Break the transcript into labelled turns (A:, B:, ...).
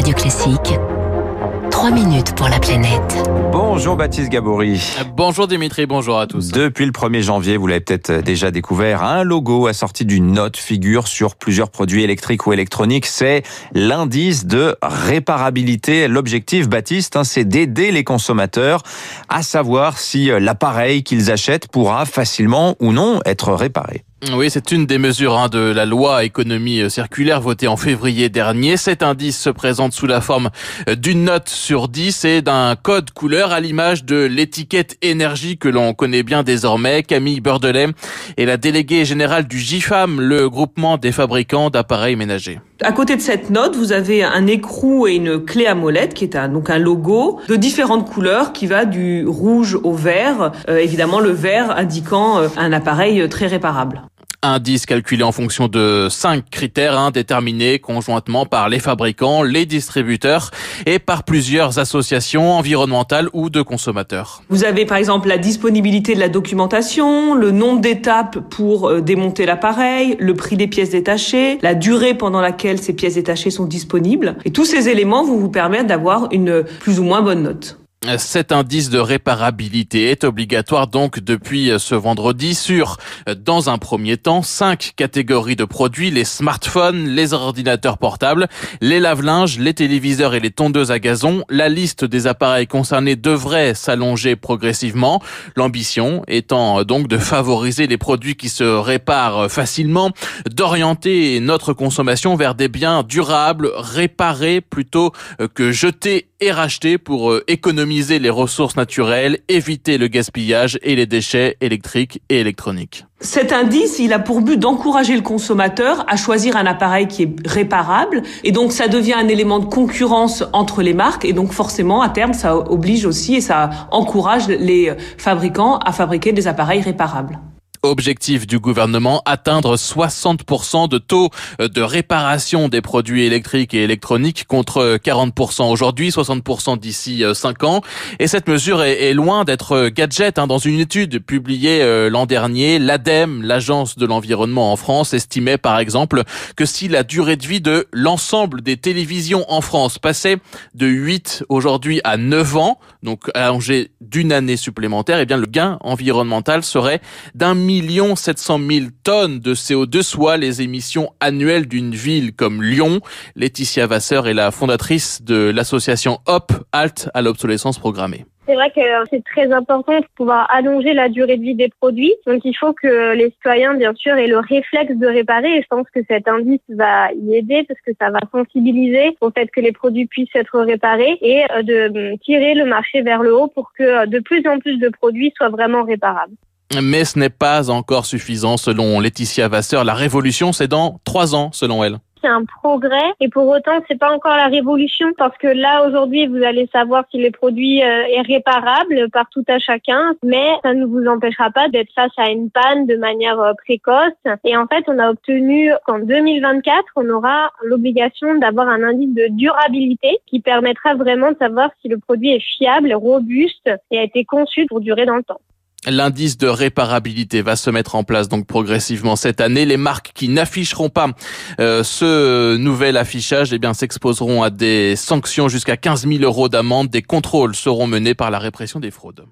A: Radio Classique. 3 minutes pour la planète.
B: Bonjour Baptiste Gabory.
C: Bonjour Dimitri, bonjour à tous.
B: Depuis le 1er janvier, vous l'avez peut-être déjà découvert, un logo assorti d'une note figure sur plusieurs produits électriques ou électroniques. C'est l'indice de réparabilité. L'objectif, Baptiste, hein, c'est d'aider les consommateurs à savoir si l'appareil qu'ils achètent pourra facilement ou non être réparé.
C: Oui, c'est une des mesures hein, de la loi économie euh, circulaire votée en février dernier. Cet indice se présente sous la forme euh, d'une note sur 10 et d'un code couleur à l'image de l'étiquette énergie que l'on connaît bien désormais. Camille Beurdelet est la déléguée générale du GIFAM, le groupement des fabricants d'appareils ménagers.
D: À côté de cette note, vous avez un écrou et une clé à molette qui est un, donc un logo de différentes couleurs qui va du rouge au vert, euh, évidemment le vert indiquant un appareil très réparable
C: indice calculé en fonction de cinq critères hein, déterminés conjointement par les fabricants, les distributeurs et par plusieurs associations environnementales ou de consommateurs.
D: Vous avez par exemple la disponibilité de la documentation, le nombre d'étapes pour euh, démonter l'appareil, le prix des pièces détachées, la durée pendant laquelle ces pièces détachées sont disponibles. Et tous ces éléments vont vous permettre d'avoir une plus ou moins bonne note.
C: Cet indice de réparabilité est obligatoire donc depuis ce vendredi sur, dans un premier temps, cinq catégories de produits, les smartphones, les ordinateurs portables, les lave-linges, les téléviseurs et les tondeuses à gazon. La liste des appareils concernés devrait s'allonger progressivement, l'ambition étant donc de favoriser les produits qui se réparent facilement, d'orienter notre consommation vers des biens durables, réparés plutôt que jetés et rachetés pour économiser les ressources naturelles, éviter le gaspillage et les déchets électriques et électroniques.
D: Cet indice, il a pour but d'encourager le consommateur à choisir un appareil qui est réparable et donc ça devient un élément de concurrence entre les marques et donc forcément à terme ça oblige aussi et ça encourage les fabricants à fabriquer des appareils réparables.
C: Objectif du gouvernement, atteindre 60% de taux de réparation des produits électriques et électroniques contre 40% aujourd'hui, 60% d'ici 5 ans. Et cette mesure est, loin d'être gadget. Hein. Dans une étude publiée euh, l'an dernier, l'ADEME, l'Agence de l'environnement en France, estimait par exemple que si la durée de vie de l'ensemble des télévisions en France passait de 8 aujourd'hui à 9 ans, donc allongé d'une année supplémentaire, eh bien le gain environnemental serait d'un 700 000 tonnes de CO2, soit les émissions annuelles d'une ville comme Lyon. Laetitia Vasseur est la fondatrice de l'association HOP, Halt à l'obsolescence programmée.
E: C'est vrai que c'est très important de pouvoir allonger la durée de vie des produits. Donc il faut que les citoyens, bien sûr, aient le réflexe de réparer. Et je pense que cet indice va y aider parce que ça va sensibiliser au fait que les produits puissent être réparés et euh, de tirer le marché vers le haut pour que euh, de plus en plus de produits soient vraiment réparables.
C: Mais ce n'est pas encore suffisant selon Laetitia Vasseur. La révolution, c'est dans trois ans selon elle
E: c'est un progrès et pour autant c'est pas encore la révolution parce que là aujourd'hui vous allez savoir si le produit euh, est réparable par tout à chacun mais ça ne vous empêchera pas d'être face à une panne de manière euh, précoce et en fait on a obtenu qu'en 2024 on aura l'obligation d'avoir un indice de durabilité qui permettra vraiment de savoir si le produit est fiable, robuste et a été conçu pour durer dans le temps.
C: L'indice de réparabilité va se mettre en place donc progressivement cette année. Les marques qui n'afficheront pas euh, ce nouvel affichage, eh bien, s'exposeront à des sanctions jusqu'à 15 000 euros d'amende. Des contrôles seront menés par la répression des fraudes.